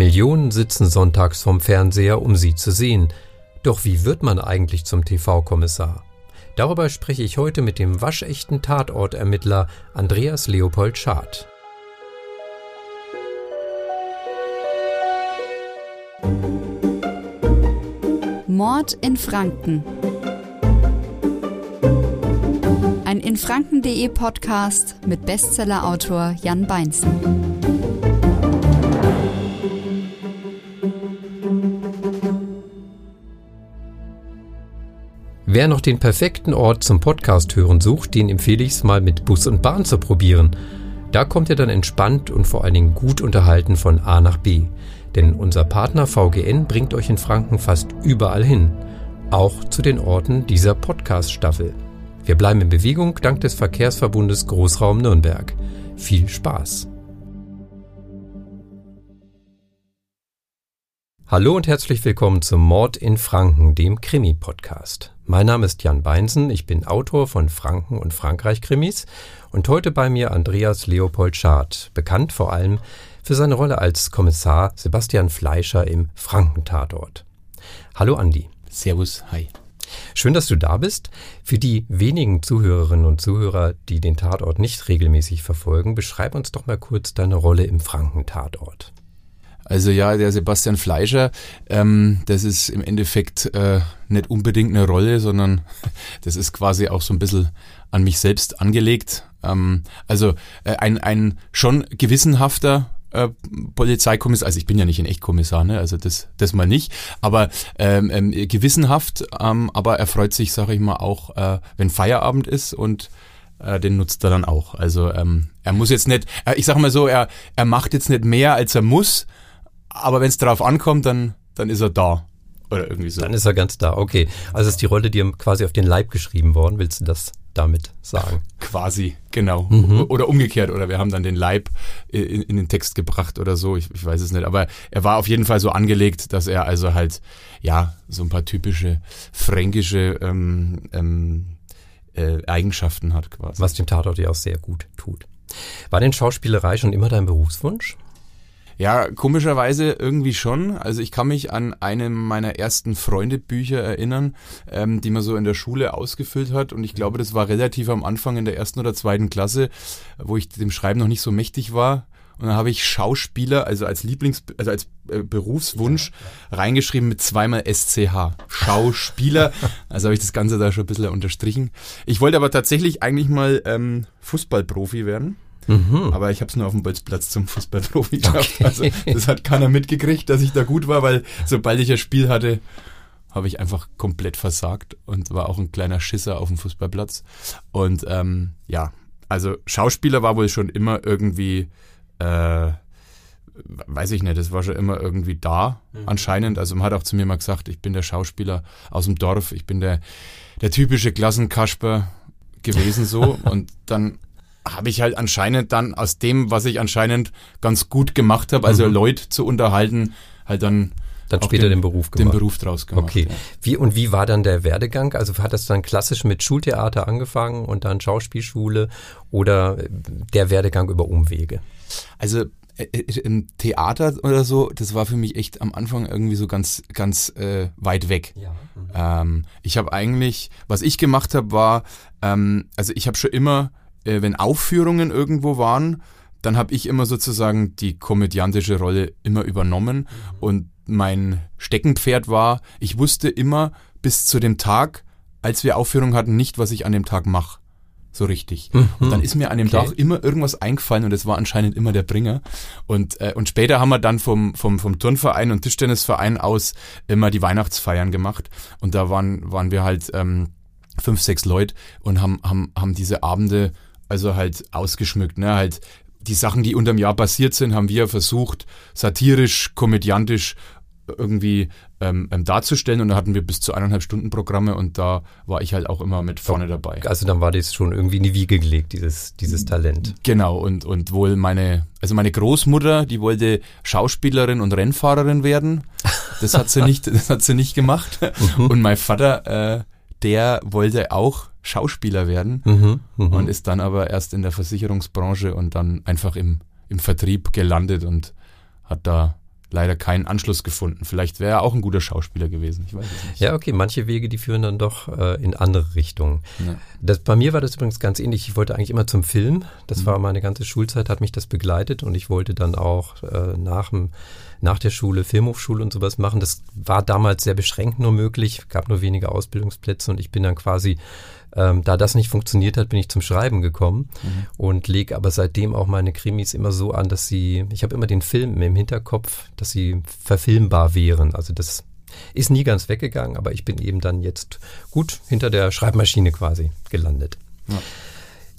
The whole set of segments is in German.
Millionen sitzen sonntags vorm Fernseher, um sie zu sehen. Doch wie wird man eigentlich zum TV-Kommissar? Darüber spreche ich heute mit dem waschechten Tatortermittler Andreas Leopold Schad. Mord in Franken. Ein infranken.de Podcast mit Bestsellerautor Jan Beinzen. Wer noch den perfekten Ort zum Podcast hören sucht, den empfehle ich es mal mit Bus und Bahn zu probieren. Da kommt ihr dann entspannt und vor allen Dingen gut unterhalten von A nach B. Denn unser Partner VGN bringt euch in Franken fast überall hin. Auch zu den Orten dieser Podcast-Staffel. Wir bleiben in Bewegung dank des Verkehrsverbundes Großraum Nürnberg. Viel Spaß! Hallo und herzlich willkommen zum Mord in Franken, dem Krimi-Podcast. Mein Name ist Jan Beinsen, ich bin Autor von Franken und Frankreich-Krimis und heute bei mir Andreas Leopold Schad, bekannt vor allem für seine Rolle als Kommissar Sebastian Fleischer im Frankentatort. Hallo Andi. Servus, hi. Schön, dass du da bist. Für die wenigen Zuhörerinnen und Zuhörer, die den Tatort nicht regelmäßig verfolgen, beschreib uns doch mal kurz deine Rolle im Frankentatort. Also ja, der Sebastian Fleischer, ähm, das ist im Endeffekt äh, nicht unbedingt eine Rolle, sondern das ist quasi auch so ein bisschen an mich selbst angelegt. Ähm, also äh, ein, ein schon gewissenhafter äh, Polizeikommissar, also ich bin ja nicht ein Echtkommissar, ne? also das, das mal nicht, aber ähm, ähm, gewissenhaft, ähm, aber er freut sich, sage ich mal, auch, äh, wenn Feierabend ist und äh, den nutzt er dann auch. Also ähm, er muss jetzt nicht, äh, ich sage mal so, er, er macht jetzt nicht mehr, als er muss, aber wenn es darauf ankommt, dann, dann ist er da. Oder irgendwie so. Dann ist er ganz da, okay. Also ist die Rolle dir quasi auf den Leib geschrieben worden, willst du das damit sagen? Quasi, genau. Mhm. Oder umgekehrt, oder wir haben dann den Leib in, in den Text gebracht oder so, ich, ich, weiß es nicht. Aber er war auf jeden Fall so angelegt, dass er also halt, ja, so ein paar typische fränkische ähm, ähm, äh, Eigenschaften hat quasi. Was dem Tatort ja auch sehr gut tut. War denn Schauspielerei schon immer dein Berufswunsch? Ja, komischerweise irgendwie schon. Also ich kann mich an einem meiner ersten Freundebücher erinnern, ähm, die man so in der Schule ausgefüllt hat. Und ich glaube, das war relativ am Anfang in der ersten oder zweiten Klasse, wo ich dem Schreiben noch nicht so mächtig war. Und dann habe ich Schauspieler, also als Lieblings, also als äh, Berufswunsch reingeschrieben mit zweimal SCH. Schauspieler. Also habe ich das Ganze da schon ein bisschen unterstrichen. Ich wollte aber tatsächlich eigentlich mal ähm, Fußballprofi werden. Mhm. Aber ich habe es nur auf dem Bolzplatz zum Fußballprofi geschafft. Okay. Also das hat keiner mitgekriegt, dass ich da gut war, weil sobald ich ein Spiel hatte, habe ich einfach komplett versagt und war auch ein kleiner Schisser auf dem Fußballplatz. Und ähm, ja, also Schauspieler war wohl schon immer irgendwie, äh, weiß ich nicht, das war schon immer irgendwie da mhm. anscheinend. Also man hat auch zu mir mal gesagt, ich bin der Schauspieler aus dem Dorf, ich bin der, der typische Klassenkasper gewesen so. und dann habe ich halt anscheinend dann aus dem, was ich anscheinend ganz gut gemacht habe, also mhm. Leute zu unterhalten, halt dann dann später den, den, Beruf gemacht. Den Beruf draus gemacht. Okay. Ja. Wie und wie war dann der Werdegang? Also hat das dann klassisch mit Schultheater angefangen und dann Schauspielschule oder der Werdegang über Umwege? Also äh, äh, im Theater oder so, das war für mich echt am Anfang irgendwie so ganz, ganz äh, weit weg. Ja. Mhm. Ähm, ich habe eigentlich, was ich gemacht habe, war, ähm, also ich habe schon immer äh, wenn Aufführungen irgendwo waren, dann habe ich immer sozusagen die komödiantische Rolle immer übernommen. Mhm. Und mein Steckenpferd war, ich wusste immer bis zu dem Tag, als wir Aufführung hatten, nicht, was ich an dem Tag mache. So richtig. Mhm. Und dann ist mir an dem okay. Tag immer irgendwas eingefallen und es war anscheinend immer der Bringer. Und, äh, und später haben wir dann vom, vom, vom Turnverein und Tischtennisverein aus immer die Weihnachtsfeiern gemacht. Und da waren, waren wir halt ähm, fünf, sechs Leute und haben, haben, haben diese Abende also halt ausgeschmückt, ne? Halt die Sachen, die unterm Jahr passiert sind, haben wir versucht, satirisch, komödiantisch irgendwie ähm, ähm, darzustellen und da hatten wir bis zu eineinhalb Stunden Programme und da war ich halt auch immer mit vorne dabei. Also dann war das schon irgendwie in die Wiege gelegt, dieses, dieses Talent. Genau und, und wohl meine, also meine Großmutter, die wollte Schauspielerin und Rennfahrerin werden. Das hat sie nicht, das hat sie nicht gemacht. Und mein Vater, äh, der wollte auch Schauspieler werden mhm, mh. und ist dann aber erst in der Versicherungsbranche und dann einfach im, im Vertrieb gelandet und hat da leider keinen Anschluss gefunden. Vielleicht wäre er auch ein guter Schauspieler gewesen. Ich weiß es nicht. Ja, okay, manche Wege, die führen dann doch äh, in andere Richtungen. Ja. Das, bei mir war das übrigens ganz ähnlich. Ich wollte eigentlich immer zum Film. Das mhm. war meine ganze Schulzeit, hat mich das begleitet und ich wollte dann auch äh, nach, dem, nach der Schule Filmhochschule und sowas machen. Das war damals sehr beschränkt nur möglich, gab nur wenige Ausbildungsplätze und ich bin dann quasi ähm, da das nicht funktioniert hat, bin ich zum Schreiben gekommen mhm. und lege aber seitdem auch meine Krimis immer so an, dass sie, ich habe immer den Film im Hinterkopf, dass sie verfilmbar wären. Also das ist nie ganz weggegangen, aber ich bin eben dann jetzt gut hinter der Schreibmaschine quasi gelandet. Ja.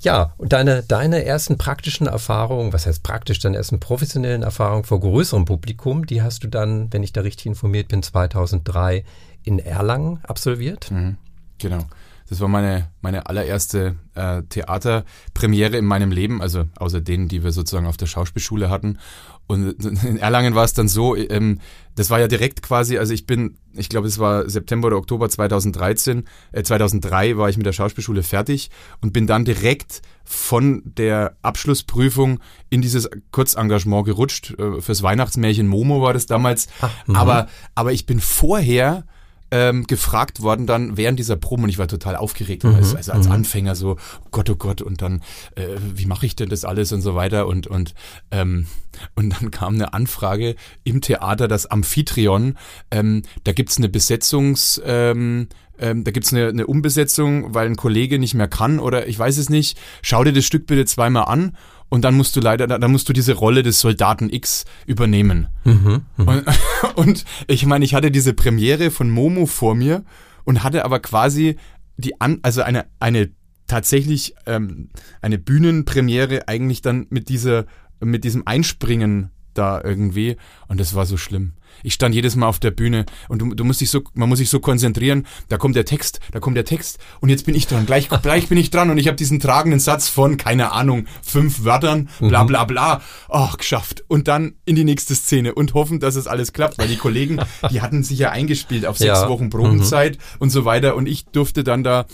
Ja, und deine, deine ersten praktischen Erfahrungen, was heißt praktisch, deine ersten professionellen Erfahrungen vor größerem Publikum, die hast du dann, wenn ich da richtig informiert bin, 2003 in Erlangen absolviert? Mhm, genau. Das war meine, meine allererste äh, Theaterpremiere in meinem Leben, also außer denen, die wir sozusagen auf der Schauspielschule hatten. Und in Erlangen war es dann so, ähm, das war ja direkt quasi, also ich bin, ich glaube, es war September oder Oktober 2013, äh, 2003 war ich mit der Schauspielschule fertig und bin dann direkt von der Abschlussprüfung in dieses Kurzengagement gerutscht. Äh, fürs Weihnachtsmärchen Momo war das damals. Ach, aber, aber ich bin vorher ähm, gefragt worden dann während dieser Probe und ich war total aufgeregt, mhm. also, also als mhm. Anfänger so, oh Gott, oh Gott, und dann, äh, wie mache ich denn das alles und so weiter und, und, ähm, und dann kam eine Anfrage im Theater, das Amphitryon, ähm, da gibt's eine Besetzungs, ähm, ähm, da gibt's eine, eine Umbesetzung, weil ein Kollege nicht mehr kann oder ich weiß es nicht, schau dir das Stück bitte zweimal an und dann musst du leider, dann musst du diese Rolle des Soldaten X übernehmen. Mhm, mh. und, und ich meine, ich hatte diese Premiere von Momo vor mir und hatte aber quasi die an, also eine eine tatsächlich ähm, eine Bühnenpremiere eigentlich dann mit dieser mit diesem Einspringen da irgendwie und das war so schlimm. Ich stand jedes Mal auf der Bühne und du, du musst dich so, man muss sich so konzentrieren. Da kommt der Text, da kommt der Text und jetzt bin ich dran. Gleich, gleich bin ich dran und ich habe diesen tragenden Satz von keine Ahnung fünf Wörtern, bla mhm. bla bla. Ach, geschafft. Und dann in die nächste Szene und hoffen, dass es alles klappt, weil die Kollegen, die hatten sich ja eingespielt auf sechs ja. Wochen Probenzeit mhm. und so weiter und ich durfte dann da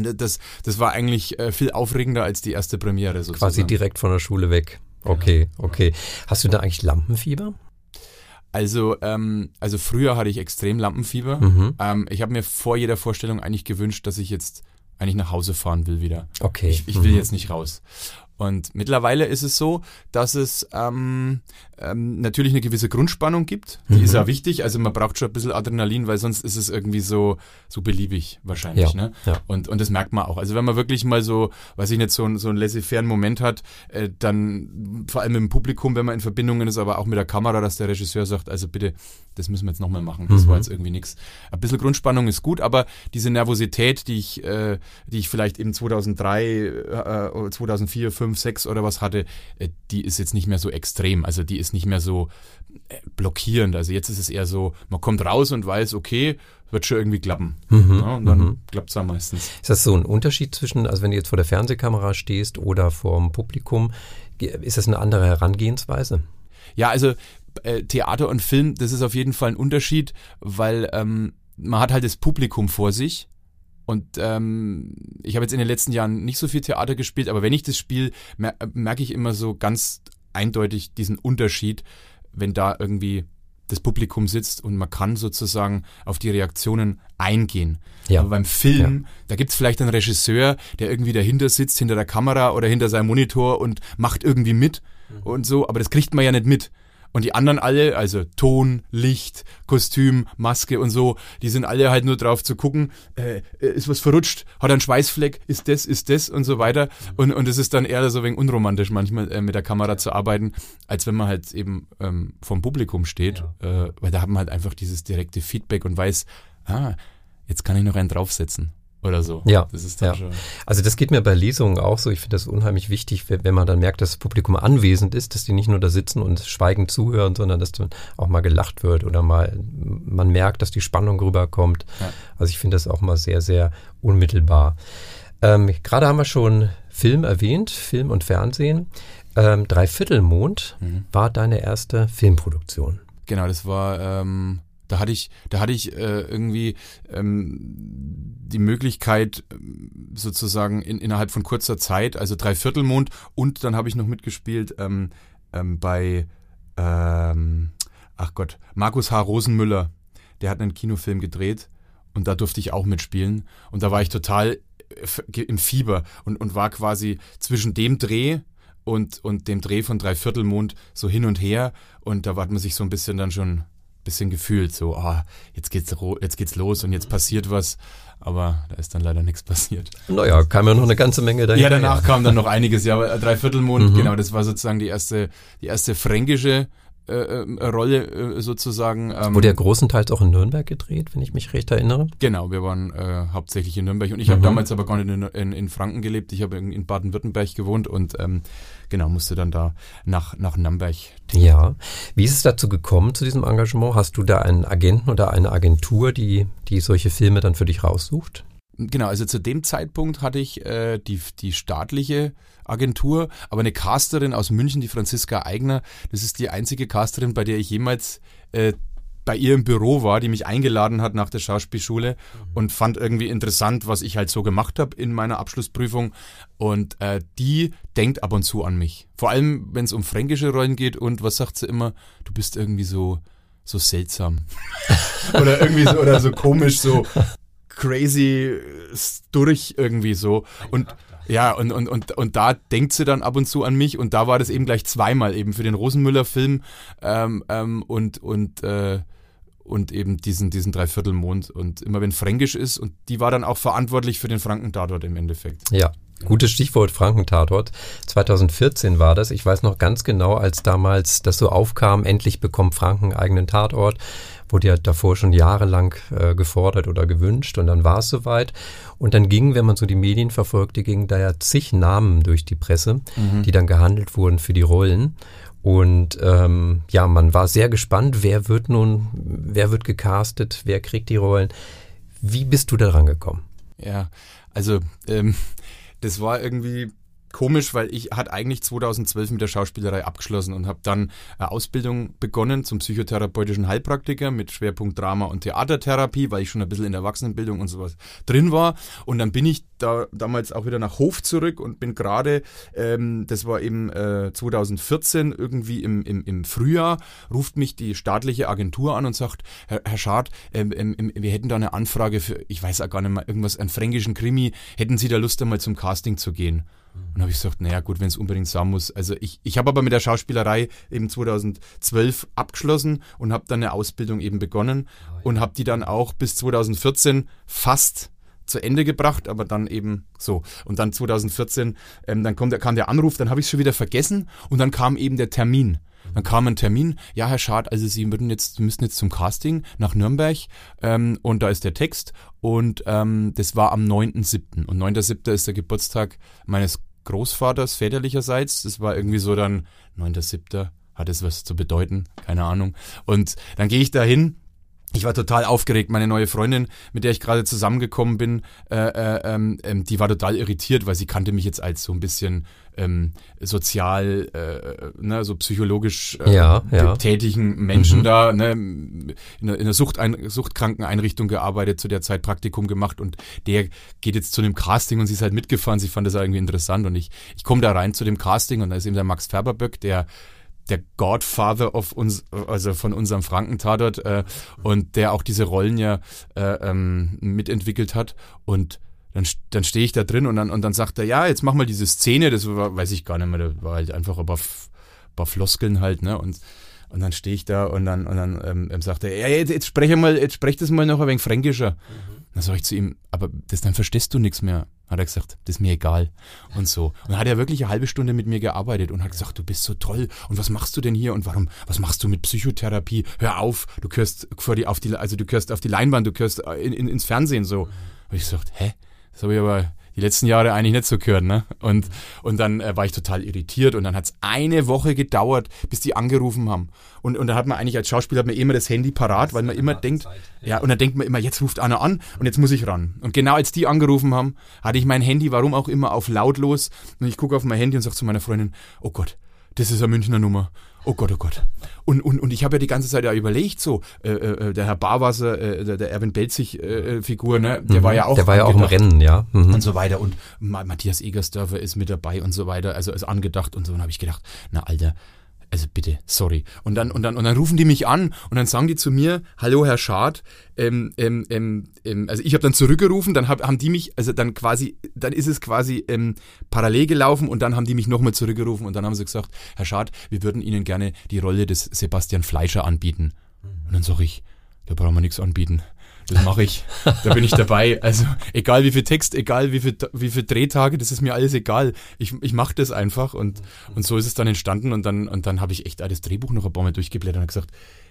das, das war eigentlich äh, viel aufregender als die erste Premiere sozusagen. Quasi direkt von der Schule weg. Okay, okay. Hast du da eigentlich Lampenfieber? Also, ähm, also früher hatte ich extrem Lampenfieber. Mhm. Ähm, ich habe mir vor jeder Vorstellung eigentlich gewünscht, dass ich jetzt eigentlich nach Hause fahren will wieder. Okay. Ich, ich will mhm. jetzt nicht raus. Und mittlerweile ist es so, dass es ähm, ähm, natürlich eine gewisse Grundspannung gibt. Die mhm. ist ja wichtig. Also man braucht schon ein bisschen Adrenalin, weil sonst ist es irgendwie so, so beliebig wahrscheinlich. Ja, ne? Ja. Und, und das merkt man auch. Also wenn man wirklich mal so, weiß ich nicht, so, so einen laissez-faire Moment hat, äh, dann vor allem im Publikum, wenn man in Verbindungen ist, aber auch mit der Kamera, dass der Regisseur sagt, also bitte, das müssen wir jetzt nochmal machen. Das mhm. war jetzt irgendwie nichts. Ein bisschen Grundspannung ist gut, aber diese Nervosität, die ich, äh, die ich vielleicht eben 2003, äh, 2004, 5, 6 oder was hatte, äh, die ist jetzt nicht mehr so extrem. Also die ist nicht mehr so äh, blockierend. Also jetzt ist es eher so, man kommt raus und weiß, okay, wird schon irgendwie klappen. Mhm, ja, und dann mhm. klappt es dann meistens. Ist das so ein Unterschied zwischen, also wenn du jetzt vor der Fernsehkamera stehst oder vor dem Publikum, ist das eine andere Herangehensweise? Ja, also äh, Theater und Film, das ist auf jeden Fall ein Unterschied, weil ähm, man hat halt das Publikum vor sich. Und ähm, ich habe jetzt in den letzten Jahren nicht so viel Theater gespielt, aber wenn ich das spiele, mer merke ich immer so ganz eindeutig diesen Unterschied, wenn da irgendwie das Publikum sitzt und man kann sozusagen auf die Reaktionen eingehen. Ja. Aber beim Film, ja. da gibt's vielleicht einen Regisseur, der irgendwie dahinter sitzt, hinter der Kamera oder hinter seinem Monitor und macht irgendwie mit mhm. und so, aber das kriegt man ja nicht mit. Und die anderen alle, also Ton, Licht, Kostüm, Maske und so, die sind alle halt nur drauf zu gucken, äh, ist was verrutscht, hat einen Schweißfleck, ist das, ist das und so weiter. Und, und es ist dann eher so wenig unromantisch manchmal äh, mit der Kamera zu arbeiten, als wenn man halt eben ähm, vom Publikum steht, ja. äh, weil da hat man halt einfach dieses direkte Feedback und weiß, ah, jetzt kann ich noch einen draufsetzen oder so. Ja, das ist dann ja. schon. Also das geht mir bei Lesungen auch so. Ich finde das unheimlich wichtig, wenn man dann merkt, dass das Publikum anwesend ist, dass die nicht nur da sitzen und schweigend zuhören, sondern dass dann auch mal gelacht wird oder mal man merkt, dass die Spannung rüberkommt. Ja. Also ich finde das auch mal sehr, sehr unmittelbar. Ähm, Gerade haben wir schon Film erwähnt, Film und Fernsehen. Ähm, Dreiviertelmond mhm. war deine erste Filmproduktion. Genau, das war ähm, da hatte ich, da hatte ich äh, irgendwie ähm, die Möglichkeit, sozusagen in, innerhalb von kurzer Zeit, also Dreiviertelmond und dann habe ich noch mitgespielt ähm, ähm, bei ähm, ach Gott, Markus H. Rosenmüller, der hat einen Kinofilm gedreht und da durfte ich auch mitspielen. Und da war ich total äh, im Fieber und, und war quasi zwischen dem Dreh und, und dem Dreh von Dreiviertelmond so hin und her. Und da hat man sich so ein bisschen dann schon bisschen gefühlt, so, ah, jetzt geht's, jetzt geht's los und jetzt passiert was. Aber da ist dann leider nichts passiert. Naja, kam ja noch eine ganze Menge dahin. Ja, danach kam dann noch einiges. Ja, aber Dreiviertelmond, mhm. genau, das war sozusagen die erste, die erste fränkische äh, äh, Rolle äh, sozusagen. Ähm, Wurde ja großenteils auch in Nürnberg gedreht, wenn ich mich recht erinnere. Genau, wir waren äh, hauptsächlich in Nürnberg und ich mhm. habe damals aber gar nicht in, in, in Franken gelebt. Ich habe in, in Baden-Württemberg gewohnt und ähm, genau musste dann da nach, nach Nürnberg. Ja, wie ist es dazu gekommen zu diesem Engagement? Hast du da einen Agenten oder eine Agentur, die, die solche Filme dann für dich raussucht? Genau, also zu dem Zeitpunkt hatte ich äh, die, die staatliche Agentur, aber eine Casterin aus München, die Franziska Eigner, das ist die einzige Casterin, bei der ich jemals äh, bei ihr im Büro war, die mich eingeladen hat nach der Schauspielschule mhm. und fand irgendwie interessant, was ich halt so gemacht habe in meiner Abschlussprüfung. Und äh, die denkt ab und zu an mich. Vor allem, wenn es um fränkische Rollen geht und was sagt sie immer? Du bist irgendwie so so seltsam oder irgendwie so oder so komisch so crazy durch irgendwie so und ja, und, und, und, und da denkt sie dann ab und zu an mich und da war das eben gleich zweimal, eben für den Rosenmüller-Film ähm, ähm, und, und, äh, und eben diesen, diesen Dreiviertelmond. Und immer wenn Fränkisch ist, und die war dann auch verantwortlich für den Frankentatort im Endeffekt. Ja, Gutes Stichwort Frankentatort. 2014 war das. Ich weiß noch ganz genau, als damals das so aufkam, endlich bekommt Franken einen eigenen Tatort. Wurde ja davor schon jahrelang äh, gefordert oder gewünscht und dann war es soweit. Und dann gingen, wenn man so die Medien verfolgte, gingen da ja zig Namen durch die Presse, mhm. die dann gehandelt wurden für die Rollen. Und ähm, ja, man war sehr gespannt, wer wird nun, wer wird gecastet, wer kriegt die Rollen. Wie bist du da rangekommen? Ja, also ähm, das war irgendwie komisch, weil ich hatte eigentlich 2012 mit der Schauspielerei abgeschlossen und habe dann eine Ausbildung begonnen zum psychotherapeutischen Heilpraktiker mit Schwerpunkt Drama und Theatertherapie, weil ich schon ein bisschen in der Erwachsenenbildung und sowas drin war. Und dann bin ich da damals auch wieder nach Hof zurück und bin gerade, ähm, das war eben äh, 2014 irgendwie im, im, im Frühjahr, ruft mich die staatliche Agentur an und sagt, Herr, Herr Schad, ähm, ähm, wir hätten da eine Anfrage für, ich weiß auch gar nicht mehr, irgendwas, einen fränkischen Krimi, hätten Sie da Lust einmal zum Casting zu gehen? Und habe ich gesagt, naja gut, wenn es unbedingt sein muss. Also ich, ich habe aber mit der Schauspielerei eben 2012 abgeschlossen und habe dann eine Ausbildung eben begonnen oh, ja. und habe die dann auch bis 2014 fast zu Ende gebracht, aber dann eben so. Und dann 2014, ähm, dann kommt, kam der Anruf, dann habe ich es schon wieder vergessen und dann kam eben der Termin. Dann kam ein Termin, ja, Herr Schad, also Sie würden jetzt, müssen jetzt zum Casting nach Nürnberg ähm, und da ist der Text und ähm, das war am 9.7. Und 9.7. ist der Geburtstag meines Großvaters väterlicherseits. Das war irgendwie so dann 9.7. Hat es was zu bedeuten? Keine Ahnung. Und dann gehe ich da hin ich war total aufgeregt. Meine neue Freundin, mit der ich gerade zusammengekommen bin, äh, äh, ähm, ähm, die war total irritiert, weil sie kannte mich jetzt als so ein bisschen ähm, sozial, äh, ne, so psychologisch äh, ja, ja. tätigen Menschen mhm. da, ne, in einer, in einer Sucht Suchtkrankeneinrichtung gearbeitet, zu der Zeit Praktikum gemacht und der geht jetzt zu einem Casting und sie ist halt mitgefahren. Sie fand das irgendwie interessant und ich, ich komme da rein zu dem Casting und da ist eben der Max Färberböck, der der Godfather of uns, also von unserem Frankentatort äh, und der auch diese Rollen ja äh, ähm, mitentwickelt hat und dann, dann stehe ich da drin und dann, und dann sagt er, ja, jetzt mach mal diese Szene, das war, weiß ich gar nicht mehr, das war halt einfach ein paar, paar Floskeln halt, ne, und, und dann stehe ich da und dann, und dann ähm, sagt er, ja, jetzt, jetzt spreche mal, jetzt sprech das mal noch ein wenig fränkischer. Mhm. Dann sage ich zu ihm, aber das, dann verstehst du nichts mehr. Hat er gesagt, das ist mir egal. Und so. Und dann hat er wirklich eine halbe Stunde mit mir gearbeitet und hat gesagt, du bist so toll. Und was machst du denn hier? Und warum, was machst du mit Psychotherapie? Hör auf, du gehörst vor die, auf die, also du gehörst auf die Leinwand, du gehörst in, in, ins Fernsehen so. Und ich gesagt, hä? Das habe ich aber die letzten Jahre eigentlich nicht so gehört. Ne? Und, und dann äh, war ich total irritiert und dann hat es eine Woche gedauert, bis die angerufen haben. Und, und dann hat man eigentlich als Schauspieler hat man immer das Handy parat, weil man immer denkt, Zeit. ja, und dann denkt man immer, jetzt ruft einer an und jetzt muss ich ran. Und genau als die angerufen haben, hatte ich mein Handy, warum auch immer, auf lautlos. Und ich gucke auf mein Handy und sage zu meiner Freundin, oh Gott, das ist eine Münchner Nummer. Oh Gott, oh Gott. Und, und, und ich habe ja die ganze Zeit ja überlegt, so, äh, äh, der Herr Barwasser, äh, der, der Erwin Belzig-Figur, äh, ne, der mhm. war ja auch. Der war ja auch im Rennen, ja. Mhm. Und so weiter. Und Matthias Egersdörfer ist mit dabei und so weiter, also ist angedacht und so. Und habe ich gedacht, na Alter, also bitte, sorry. Und dann, und dann, und dann rufen die mich an und dann sagen die zu mir, hallo Herr Schad, ähm, ähm, ähm, ähm also ich habe dann zurückgerufen, dann hab, haben die mich, also dann quasi, dann ist es quasi ähm, parallel gelaufen und dann haben die mich nochmal zurückgerufen und dann haben sie gesagt, Herr Schad, wir würden Ihnen gerne die Rolle des Sebastian Fleischer anbieten. Und dann sage ich, da brauchen wir nichts anbieten. Das mache ich. Da bin ich dabei. Also egal wie viel Text, egal wie viel, wie viel Drehtage, das ist mir alles egal. Ich, ich mache das einfach und, und so ist es dann entstanden und dann, und dann habe ich echt das Drehbuch noch ein paar Mal durchgeblättert und gesagt,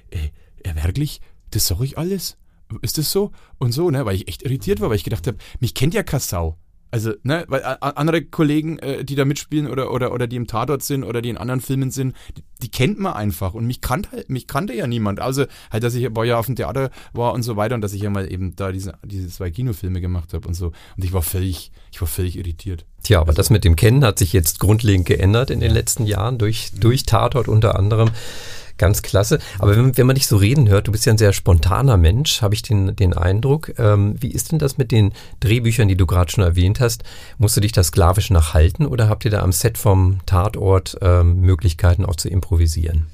ey, äh, wirklich? Das sag ich alles? Ist das so? Und so, ne? Weil ich echt irritiert war, weil ich gedacht habe, mich kennt ja Kassau. Also, ne, weil andere Kollegen, äh, die da mitspielen oder, oder, oder die im Tatort sind oder die in anderen Filmen sind, die kennt man einfach. Und mich kannte, mich kannte ja niemand. Also halt, dass ich ein paar Jahre auf dem Theater war und so weiter und dass ich ja mal eben da diese, diese zwei Kinofilme gemacht habe und so. Und ich war völlig, ich war völlig irritiert. Tja, aber also, das mit dem Kennen hat sich jetzt grundlegend geändert in den letzten Jahren durch, durch Tatort unter anderem. Ganz klasse. Aber wenn, wenn man dich so reden hört, du bist ja ein sehr spontaner Mensch, habe ich den, den Eindruck. Ähm, wie ist denn das mit den Drehbüchern, die du gerade schon erwähnt hast? Musst du dich da sklavisch nachhalten oder habt ihr da am Set vom Tatort ähm, Möglichkeiten auch zu improvisieren?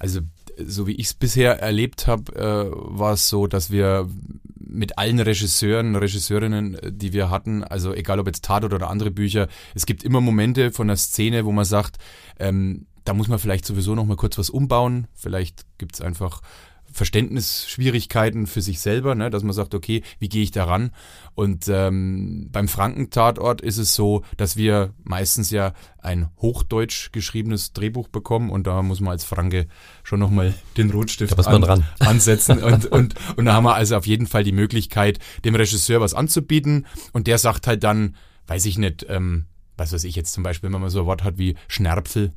Also so wie ich es bisher erlebt habe, äh, war es so, dass wir mit allen Regisseuren, Regisseurinnen, die wir hatten, also egal ob jetzt Tatort oder andere Bücher, es gibt immer Momente von der Szene, wo man sagt, ähm, da muss man vielleicht sowieso noch mal kurz was umbauen. Vielleicht gibt es einfach Verständnisschwierigkeiten für sich selber, ne, dass man sagt, okay, wie gehe ich daran? Und ähm, beim Frankentatort ist es so, dass wir meistens ja ein hochdeutsch geschriebenes Drehbuch bekommen und da muss man als Franke schon nochmal den Rotstift an, ansetzen. und, und, und da haben wir also auf jeden Fall die Möglichkeit, dem Regisseur was anzubieten und der sagt halt dann, weiß ich nicht, ähm, was weiß ich jetzt zum Beispiel, wenn man so ein Wort hat wie Schnärpfel,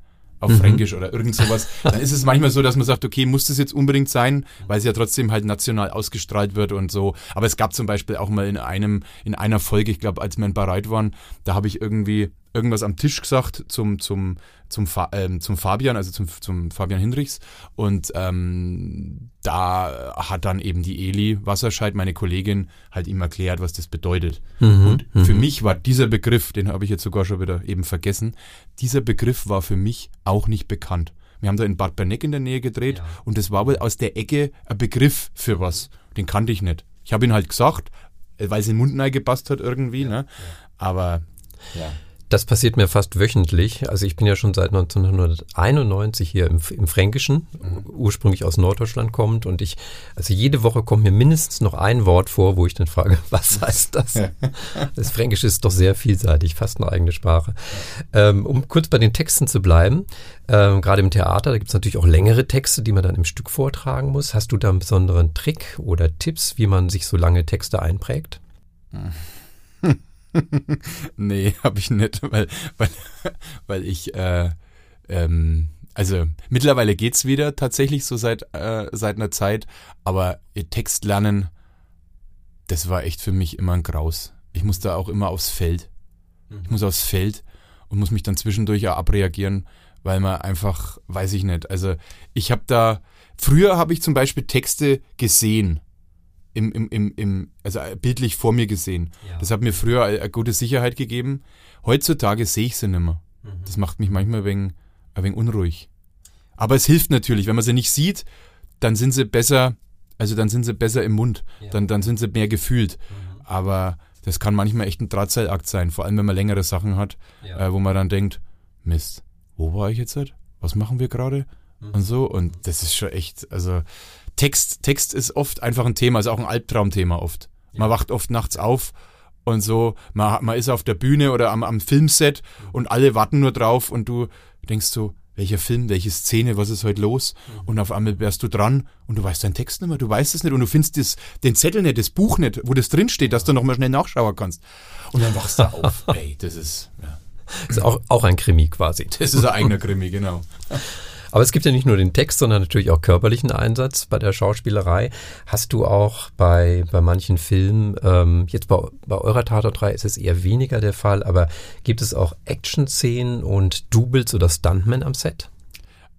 auf mhm. Fränkisch oder irgend sowas, dann ist es manchmal so, dass man sagt, okay, muss das jetzt unbedingt sein, weil es ja trotzdem halt national ausgestrahlt wird und so. Aber es gab zum Beispiel auch mal in einem, in einer Folge, ich glaube, als wir in Bareit waren, da habe ich irgendwie irgendwas am Tisch gesagt zum, zum, zum, ähm, zum Fabian, also zum, zum Fabian Hinrichs. Und ähm, da hat dann eben die Eli Wasserscheid, meine Kollegin, halt ihm erklärt, was das bedeutet. Mhm, und für mhm. mich war dieser Begriff, den habe ich jetzt sogar schon wieder eben vergessen, dieser Begriff war für mich auch nicht bekannt. Wir haben da in Bad Berneck in der Nähe gedreht ja. und das war wohl aus der Ecke ein Begriff für was. Den kannte ich nicht. Ich habe ihn halt gesagt, weil es in den Mund gepasst hat irgendwie, ja, ne? Ja. Aber ja. Das passiert mir fast wöchentlich. Also ich bin ja schon seit 1991 hier im, im Fränkischen, ursprünglich aus Norddeutschland kommt. Und ich, also jede Woche kommt mir mindestens noch ein Wort vor, wo ich dann frage, was heißt das? das Fränkische ist doch sehr vielseitig, fast eine eigene Sprache. Ähm, um kurz bei den Texten zu bleiben, ähm, gerade im Theater, da gibt es natürlich auch längere Texte, die man dann im Stück vortragen muss. Hast du da einen besonderen Trick oder Tipps, wie man sich so lange Texte einprägt? nee, habe ich nicht, weil, weil, weil ich, äh, ähm, also mittlerweile geht's wieder tatsächlich so seit, äh, seit einer Zeit, aber Text lernen, das war echt für mich immer ein Graus. Ich muss da auch immer aufs Feld. Ich muss aufs Feld und muss mich dann zwischendurch auch abreagieren, weil man einfach, weiß ich nicht, also ich habe da, früher habe ich zum Beispiel Texte gesehen im, im, im, im, also bildlich vor mir gesehen. Ja. Das hat mir früher eine gute Sicherheit gegeben. Heutzutage sehe ich sie nicht mehr. Mhm. Das macht mich manchmal ein wenig, ein wenig unruhig. Aber es hilft natürlich, wenn man sie nicht sieht, dann sind sie besser, also dann sind sie besser im Mund, ja. dann, dann sind sie mehr gefühlt. Mhm. Aber das kann manchmal echt ein Drahtseilakt sein, vor allem wenn man längere Sachen hat, ja. äh, wo man dann denkt, Mist, wo war ich jetzt? Was machen wir gerade? Mhm. Und so. Und das ist schon echt, also Text, Text ist oft einfach ein Thema, ist auch ein Albtraumthema oft. Man wacht oft nachts auf und so, man, man ist auf der Bühne oder am, am Filmset und alle warten nur drauf und du denkst so, welcher Film, welche Szene, was ist heute los? Mhm. Und auf einmal wärst du dran und du weißt deinen Text nicht mehr, du weißt es nicht und du findest das, den Zettel nicht, das Buch nicht, wo das drinsteht, dass du nochmal schnell nachschauen kannst. Und dann wachst du auf. Ey, das ist, ja. Das ist auch, auch ein Krimi quasi. Das ist ein eigener Krimi, genau. Aber es gibt ja nicht nur den Text, sondern natürlich auch körperlichen Einsatz bei der Schauspielerei. Hast du auch bei, bei manchen Filmen, ähm, jetzt bei, bei eurer Tatort 3 ist es eher weniger der Fall, aber gibt es auch Action-Szenen und Doubles oder Stuntmen am Set?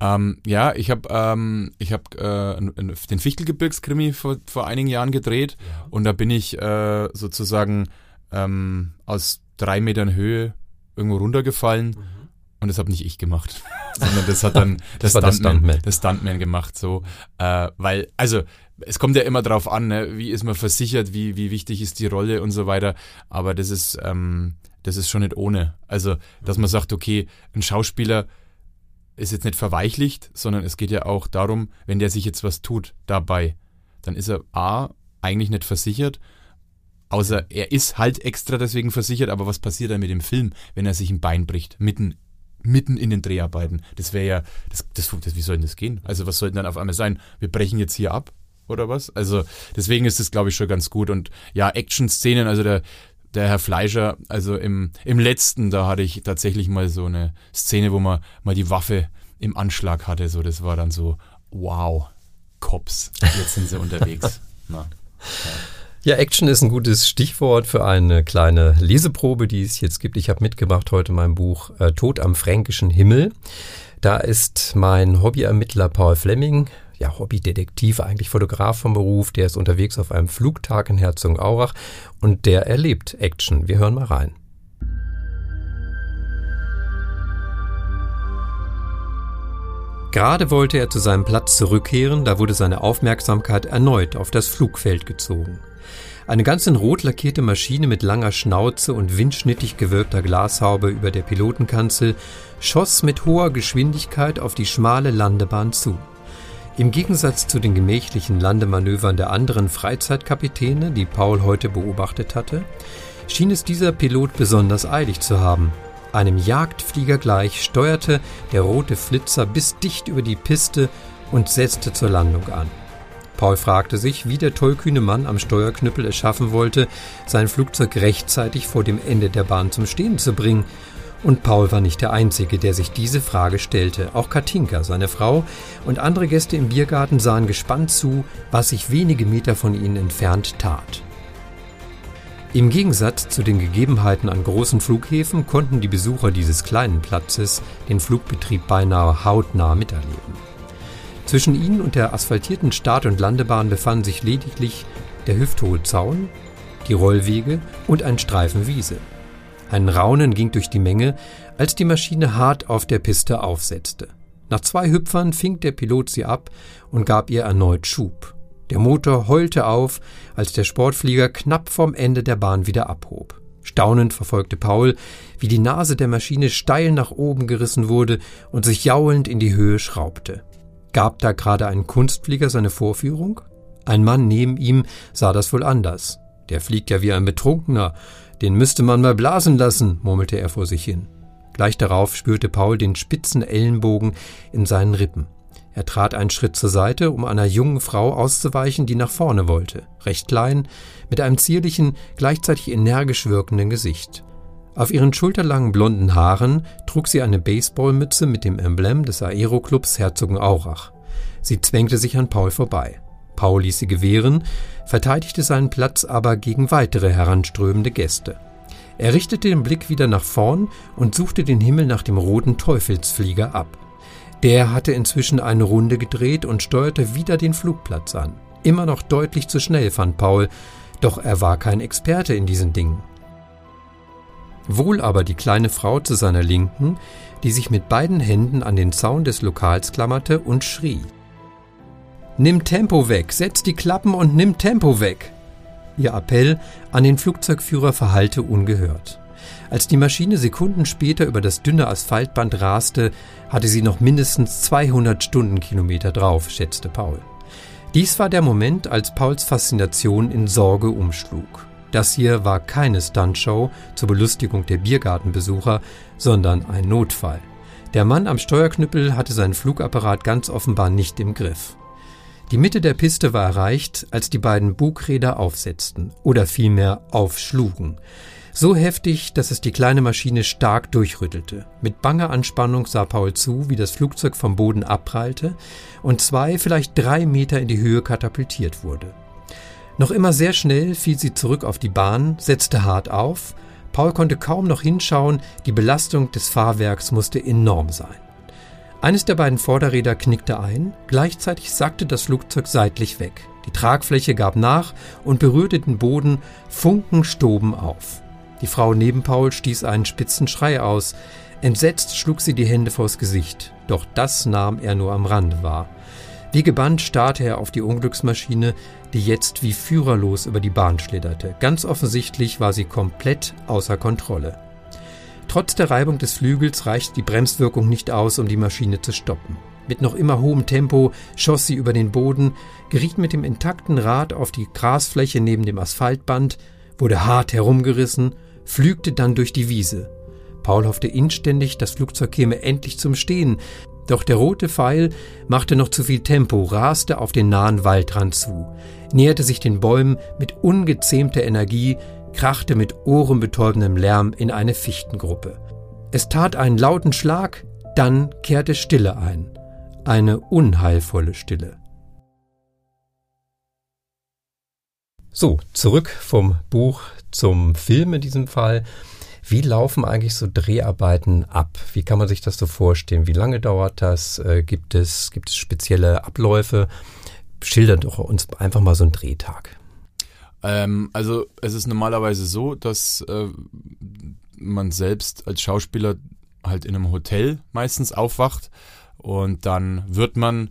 Ähm, ja, ich habe ähm, ich hab, äh, den Fichtelgebirgskrimi vor, vor einigen Jahren gedreht ja. und da bin ich äh, sozusagen ähm, aus drei Metern Höhe irgendwo runtergefallen. Mhm Und das habe nicht ich gemacht, sondern das hat dann Das das, Stuntman, Stuntman. das Stuntman gemacht. So, äh, weil, also es kommt ja immer drauf an, ne, wie ist man versichert, wie, wie wichtig ist die Rolle und so weiter. Aber das ist, ähm, das ist schon nicht ohne. Also, dass man sagt, okay, ein Schauspieler ist jetzt nicht verweichlicht, sondern es geht ja auch darum, wenn der sich jetzt was tut dabei, dann ist er A, eigentlich nicht versichert, außer er ist halt extra deswegen versichert, aber was passiert dann mit dem Film, wenn er sich ein Bein bricht, mitten, mitten in den Dreharbeiten? Das wäre ja, das, das, das, wie soll denn das gehen? Also was soll denn dann auf einmal sein? Wir brechen jetzt hier ab oder was? Also deswegen ist das, glaube ich, schon ganz gut und ja, Action-Szenen, also der, der Herr Fleischer, also im, im letzten, da hatte ich tatsächlich mal so eine Szene, wo man mal die Waffe im Anschlag hatte, so das war dann so, wow, Cops, jetzt sind sie unterwegs. Na. Ja, Action ist ein gutes Stichwort für eine kleine Leseprobe, die es jetzt gibt. Ich habe mitgebracht heute mein Buch äh, Tod am fränkischen Himmel. Da ist mein Hobbyermittler Paul Fleming, ja, Hobbydetektiv, eigentlich Fotograf vom Beruf, der ist unterwegs auf einem Flugtag in Herzogenaurach und der erlebt Action. Wir hören mal rein. Gerade wollte er zu seinem Platz zurückkehren, da wurde seine Aufmerksamkeit erneut auf das Flugfeld gezogen. Eine ganz in rot lackierte Maschine mit langer Schnauze und windschnittig gewölbter Glashaube über der Pilotenkanzel schoss mit hoher Geschwindigkeit auf die schmale Landebahn zu. Im Gegensatz zu den gemächlichen Landemanövern der anderen Freizeitkapitäne, die Paul heute beobachtet hatte, schien es dieser Pilot besonders eilig zu haben. Einem Jagdflieger gleich steuerte der rote Flitzer bis dicht über die Piste und setzte zur Landung an. Paul fragte sich, wie der tollkühne Mann am Steuerknüppel es schaffen wollte, sein Flugzeug rechtzeitig vor dem Ende der Bahn zum Stehen zu bringen. Und Paul war nicht der Einzige, der sich diese Frage stellte. Auch Katinka, seine Frau, und andere Gäste im Biergarten sahen gespannt zu, was sich wenige Meter von ihnen entfernt tat. Im Gegensatz zu den Gegebenheiten an großen Flughäfen konnten die Besucher dieses kleinen Platzes den Flugbetrieb beinahe hautnah miterleben. Zwischen ihnen und der asphaltierten Start- und Landebahn befanden sich lediglich der hüfthohe Zaun, die Rollwege und ein Streifen Wiese. Ein Raunen ging durch die Menge, als die Maschine hart auf der Piste aufsetzte. Nach zwei Hüpfern fing der Pilot sie ab und gab ihr erneut Schub. Der Motor heulte auf, als der Sportflieger knapp vom Ende der Bahn wieder abhob. Staunend verfolgte Paul, wie die Nase der Maschine steil nach oben gerissen wurde und sich jaulend in die Höhe schraubte. Gab da gerade ein Kunstflieger seine Vorführung? Ein Mann neben ihm sah das wohl anders. Der fliegt ja wie ein Betrunkener. Den müsste man mal blasen lassen, murmelte er vor sich hin. Gleich darauf spürte Paul den spitzen Ellenbogen in seinen Rippen. Er trat einen Schritt zur Seite, um einer jungen Frau auszuweichen, die nach vorne wollte. Recht klein, mit einem zierlichen, gleichzeitig energisch wirkenden Gesicht. Auf ihren schulterlangen blonden Haaren trug sie eine Baseballmütze mit dem Emblem des Aeroclubs Herzogenaurach. Sie zwängte sich an Paul vorbei. Paul ließ sie gewähren, verteidigte seinen Platz aber gegen weitere heranströmende Gäste. Er richtete den Blick wieder nach vorn und suchte den Himmel nach dem roten Teufelsflieger ab. Der hatte inzwischen eine Runde gedreht und steuerte wieder den Flugplatz an. Immer noch deutlich zu schnell, fand Paul, doch er war kein Experte in diesen Dingen. Wohl aber die kleine Frau zu seiner Linken, die sich mit beiden Händen an den Zaun des Lokals klammerte und schrie. Nimm Tempo weg, setz die Klappen und nimm Tempo weg! Ihr Appell an den Flugzeugführer verhallte ungehört. Als die Maschine Sekunden später über das dünne Asphaltband raste, hatte sie noch mindestens 200 Stundenkilometer drauf, schätzte Paul. Dies war der Moment, als Pauls Faszination in Sorge umschlug. Das hier war keine Stuntshow zur Belustigung der Biergartenbesucher, sondern ein Notfall. Der Mann am Steuerknüppel hatte seinen Flugapparat ganz offenbar nicht im Griff. Die Mitte der Piste war erreicht, als die beiden Bugräder aufsetzten oder vielmehr aufschlugen. So heftig, dass es die kleine Maschine stark durchrüttelte. Mit banger Anspannung sah Paul zu, wie das Flugzeug vom Boden abprallte und zwei, vielleicht drei Meter in die Höhe katapultiert wurde. Noch immer sehr schnell fiel sie zurück auf die Bahn, setzte hart auf. Paul konnte kaum noch hinschauen, die Belastung des Fahrwerks musste enorm sein. Eines der beiden Vorderräder knickte ein, gleichzeitig sackte das Flugzeug seitlich weg. Die Tragfläche gab nach und berührte den Boden, Funken stoben auf. Die Frau neben Paul stieß einen spitzen Schrei aus. Entsetzt schlug sie die Hände vors Gesicht, doch das nahm er nur am Rande wahr. Wie gebannt starrte er auf die Unglücksmaschine, die jetzt wie führerlos über die Bahn schlitterte. Ganz offensichtlich war sie komplett außer Kontrolle. Trotz der Reibung des Flügels reichte die Bremswirkung nicht aus, um die Maschine zu stoppen. Mit noch immer hohem Tempo schoss sie über den Boden, geriet mit dem intakten Rad auf die Grasfläche neben dem Asphaltband, wurde hart herumgerissen, flügte dann durch die Wiese. Paul hoffte inständig, das Flugzeug käme endlich zum Stehen, doch der rote Pfeil machte noch zu viel Tempo, raste auf den nahen Waldrand zu, näherte sich den Bäumen mit ungezähmter Energie, krachte mit ohrenbetäubendem Lärm in eine Fichtengruppe. Es tat einen lauten Schlag, dann kehrte Stille ein eine unheilvolle Stille. So, zurück vom Buch zum Film in diesem Fall. Wie laufen eigentlich so Dreharbeiten ab? Wie kann man sich das so vorstellen? Wie lange dauert das? Äh, gibt, es, gibt es spezielle Abläufe? Schildert doch uns einfach mal so einen Drehtag. Ähm, also es ist normalerweise so, dass äh, man selbst als Schauspieler halt in einem Hotel meistens aufwacht und dann wird man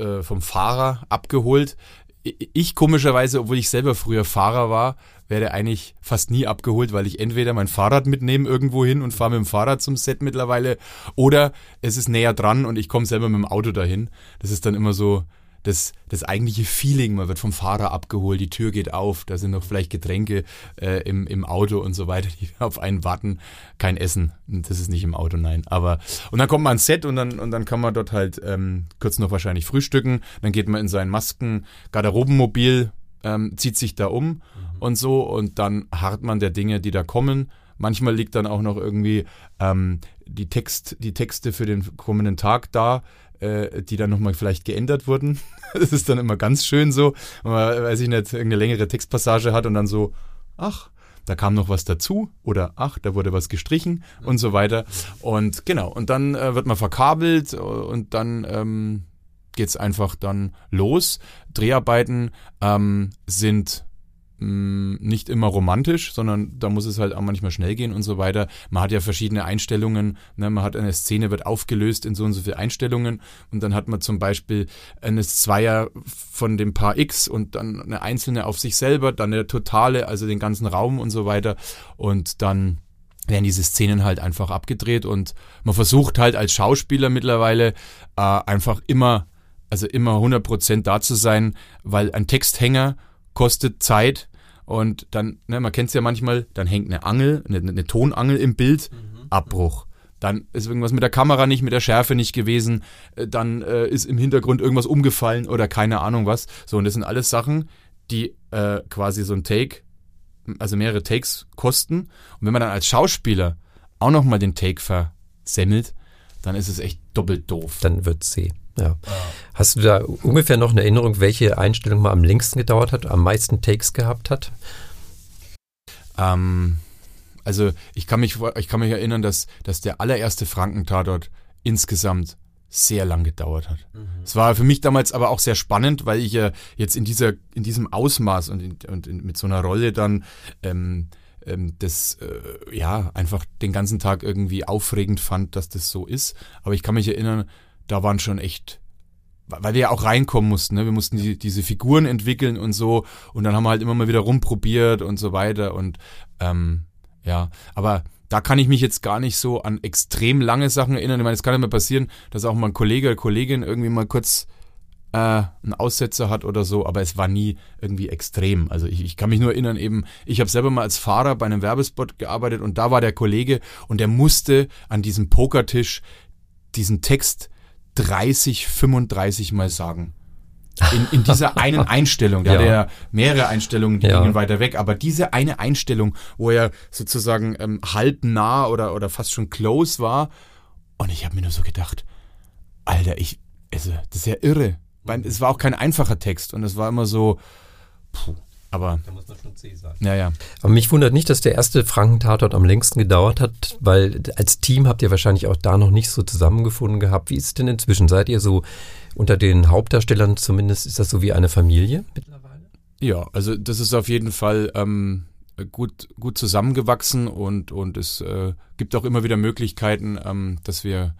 äh, vom Fahrer abgeholt. Ich komischerweise, obwohl ich selber früher Fahrer war, werde eigentlich fast nie abgeholt, weil ich entweder mein Fahrrad mitnehme irgendwo hin und fahre mit dem Fahrrad zum Set mittlerweile oder es ist näher dran und ich komme selber mit dem Auto dahin. Das ist dann immer so, das, das eigentliche Feeling. Man wird vom Fahrer abgeholt, die Tür geht auf, da sind noch vielleicht Getränke äh, im, im Auto und so weiter, die auf einen warten. Kein Essen, das ist nicht im Auto, nein. Aber und dann kommt man ans Set und dann und dann kann man dort halt ähm, kurz noch wahrscheinlich frühstücken. Dann geht man in sein Masken Garderobenmobil, ähm, zieht sich da um. Und so und dann harrt man der Dinge, die da kommen. Manchmal liegt dann auch noch irgendwie ähm, die Text, die Texte für den kommenden Tag da äh, die dann nochmal vielleicht geändert wurden. das ist dann immer ganz schön so, wenn man, weiß ich nicht, irgendeine längere Textpassage hat und dann so, ach, da kam noch was dazu oder ach, da wurde was gestrichen und so weiter. Und genau, und dann äh, wird man verkabelt und dann ähm, geht einfach dann los. Dreharbeiten ähm, sind Mm, nicht immer romantisch, sondern da muss es halt auch manchmal schnell gehen und so weiter. Man hat ja verschiedene Einstellungen. Ne? Man hat eine Szene, wird aufgelöst in so und so viele Einstellungen und dann hat man zum Beispiel eine Zweier von dem Paar X und dann eine einzelne auf sich selber, dann eine totale, also den ganzen Raum und so weiter und dann werden diese Szenen halt einfach abgedreht und man versucht halt als Schauspieler mittlerweile äh, einfach immer, also immer 100% da zu sein, weil ein Texthänger kostet Zeit, und dann, ne, man kennt es ja manchmal, dann hängt eine Angel, eine, eine Tonangel im Bild, mhm. Abbruch. Dann ist irgendwas mit der Kamera nicht, mit der Schärfe nicht gewesen, äh, dann äh, ist im Hintergrund irgendwas umgefallen oder keine Ahnung was. So, und das sind alles Sachen, die äh, quasi so ein Take, also mehrere Takes kosten. Und wenn man dann als Schauspieler auch nochmal den Take versemmelt, dann ist es echt doppelt doof. Dann wird C. Ja. Hast du da ungefähr noch eine Erinnerung, welche Einstellung mal am längsten gedauert hat, am meisten Takes gehabt hat? Ähm, also ich kann mich, ich kann mich erinnern, dass, dass der allererste Frankentatort insgesamt sehr lang gedauert hat. Mhm. Es war für mich damals aber auch sehr spannend, weil ich ja jetzt in dieser, in diesem Ausmaß und, in, und in, mit so einer Rolle dann ähm, ähm, das äh, ja einfach den ganzen Tag irgendwie aufregend fand, dass das so ist. Aber ich kann mich erinnern, da waren schon echt, weil wir ja auch reinkommen mussten, ne? wir mussten die, diese Figuren entwickeln und so und dann haben wir halt immer mal wieder rumprobiert und so weiter und ähm, ja, aber da kann ich mich jetzt gar nicht so an extrem lange Sachen erinnern. Ich meine, es kann immer passieren, dass auch mal ein Kollege oder Kollegin irgendwie mal kurz äh, einen Aussetzer hat oder so, aber es war nie irgendwie extrem. Also ich, ich kann mich nur erinnern, eben, ich habe selber mal als Fahrer bei einem Werbespot gearbeitet und da war der Kollege und der musste an diesem Pokertisch diesen Text 30, 35 Mal sagen. In, in dieser einen Einstellung, da ja. hat er mehrere Einstellungen, die ja. gingen weiter weg, aber diese eine Einstellung, wo er sozusagen ähm, halb nah oder, oder fast schon close war, und ich habe mir nur so gedacht, Alter, ich, also, das ist ja irre. Weil es war auch kein einfacher Text und es war immer so, puh, aber. Da muss man schon C sagen. Ja, ja. Aber mich wundert nicht, dass der erste Frankentatort am längsten gedauert hat, weil als Team habt ihr wahrscheinlich auch da noch nicht so zusammengefunden gehabt. Wie ist es denn inzwischen? Seid ihr so unter den Hauptdarstellern zumindest, ist das so wie eine Familie mittlerweile? Ja, also das ist auf jeden Fall ähm, äh, gut, gut zusammengewachsen und, und es äh, gibt auch immer wieder Möglichkeiten, ähm, dass wir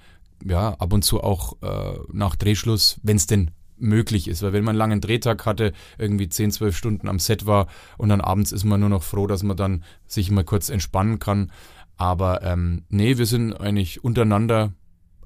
ja ab und zu auch äh, nach Drehschluss, wenn es denn möglich ist. Weil wenn man einen langen Drehtag hatte, irgendwie 10, 12 Stunden am Set war und dann abends ist man nur noch froh, dass man dann sich mal kurz entspannen kann. Aber ähm, nee, wir sind eigentlich untereinander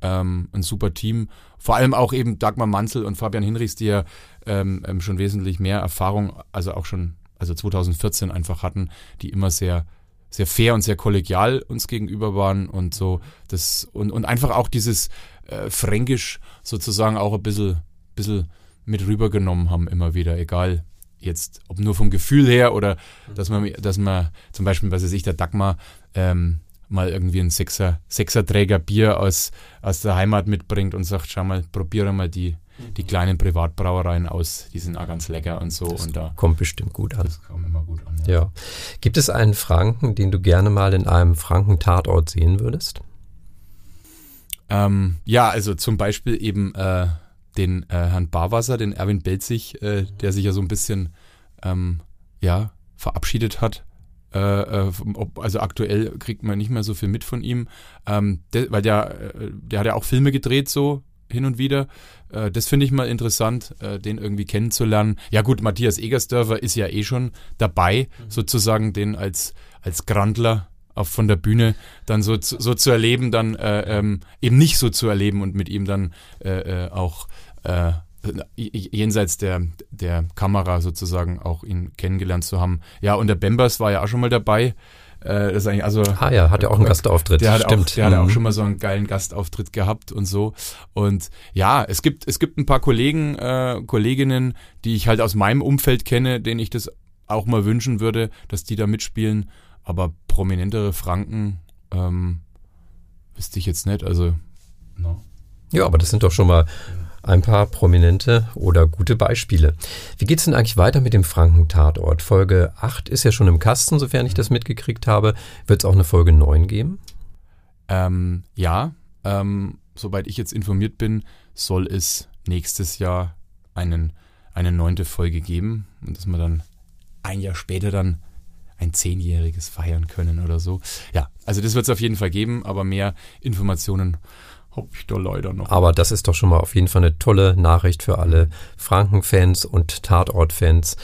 ähm, ein super Team. Vor allem auch eben Dagmar Manzel und Fabian Hinrichs, die ja ähm, ähm schon wesentlich mehr Erfahrung, also auch schon, also 2014 einfach hatten, die immer sehr sehr fair und sehr kollegial uns gegenüber waren und so das und, und einfach auch dieses äh, Fränkisch sozusagen auch ein bisschen bisschen mit rübergenommen haben, immer wieder, egal jetzt, ob nur vom Gefühl her oder dass man, dass man zum Beispiel, was weiß ich, der Dagmar ähm, mal irgendwie ein Sechser, Sechserträger Bier aus, aus der Heimat mitbringt und sagt, schau mal, probiere mal die, die kleinen Privatbrauereien aus, die sind auch ganz lecker und so. Das und da kommt bestimmt gut an. Das kommt immer gut an. Ja. ja. Gibt es einen Franken, den du gerne mal in einem Franken-Tatort sehen würdest? Ähm, ja, also zum Beispiel eben äh, den äh, Herrn Barwasser, den Erwin Belzig, äh, der sich ja so ein bisschen ähm, ja, verabschiedet hat. Äh, äh also aktuell kriegt man nicht mehr so viel mit von ihm, ähm, der, weil der, äh, der hat ja auch Filme gedreht so hin und wieder. Das finde ich mal interessant, den irgendwie kennenzulernen. Ja gut, Matthias Egersdörfer ist ja eh schon dabei, mhm. sozusagen den als, als Grandler auch von der Bühne dann so, so zu erleben, dann äh, ähm, eben nicht so zu erleben und mit ihm dann äh, äh, auch äh, jenseits der, der Kamera sozusagen auch ihn kennengelernt zu haben. Ja, und der Bembers war ja auch schon mal dabei. Äh, das eigentlich also, ah ja, hat ja auch einen Gastauftritt. Der hat Stimmt. Auch, der mhm. hat auch schon mal so einen geilen Gastauftritt gehabt und so. Und ja, es gibt, es gibt ein paar Kollegen, äh, Kolleginnen, die ich halt aus meinem Umfeld kenne, denen ich das auch mal wünschen würde, dass die da mitspielen. Aber prominentere Franken ähm, wüsste ich jetzt nicht. Also, no. Ja, aber das sind doch schon mal ein paar prominente oder gute Beispiele. Wie geht's denn eigentlich weiter mit dem Franken-Tatort? Folge 8 ist ja schon im Kasten, sofern ich das mitgekriegt habe. Wird es auch eine Folge 9 geben? Ähm, ja, ähm, soweit ich jetzt informiert bin, soll es nächstes Jahr einen, eine neunte Folge geben und dass wir dann ein Jahr später dann ein zehnjähriges feiern können oder so. Ja, also das wird es auf jeden Fall geben, aber mehr Informationen habe ich da leider noch. Aber das ist doch schon mal auf jeden Fall eine tolle Nachricht für alle Franken-Fans und Tatort-Fans.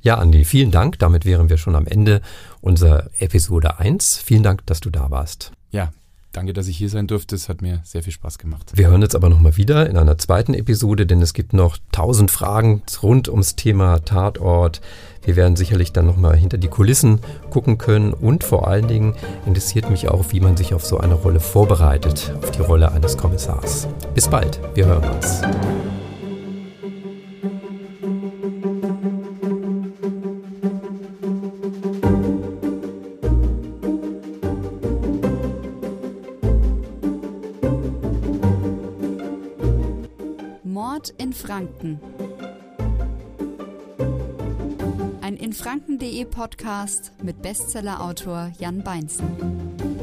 Ja, Andi, vielen Dank. Damit wären wir schon am Ende unserer Episode 1. Vielen Dank, dass du da warst. Ja, danke, dass ich hier sein durfte. Es hat mir sehr viel Spaß gemacht. Wir hören jetzt aber nochmal wieder in einer zweiten Episode, denn es gibt noch tausend Fragen rund ums Thema Tatort. Wir werden sicherlich dann nochmal hinter die Kulissen gucken können und vor allen Dingen interessiert mich auch, wie man sich auf so eine Rolle vorbereitet, auf die Rolle eines Kommissars. Bis bald, wir hören uns. Franken ein in franken.de Podcast mit Bestsellerautor Jan Beinzen.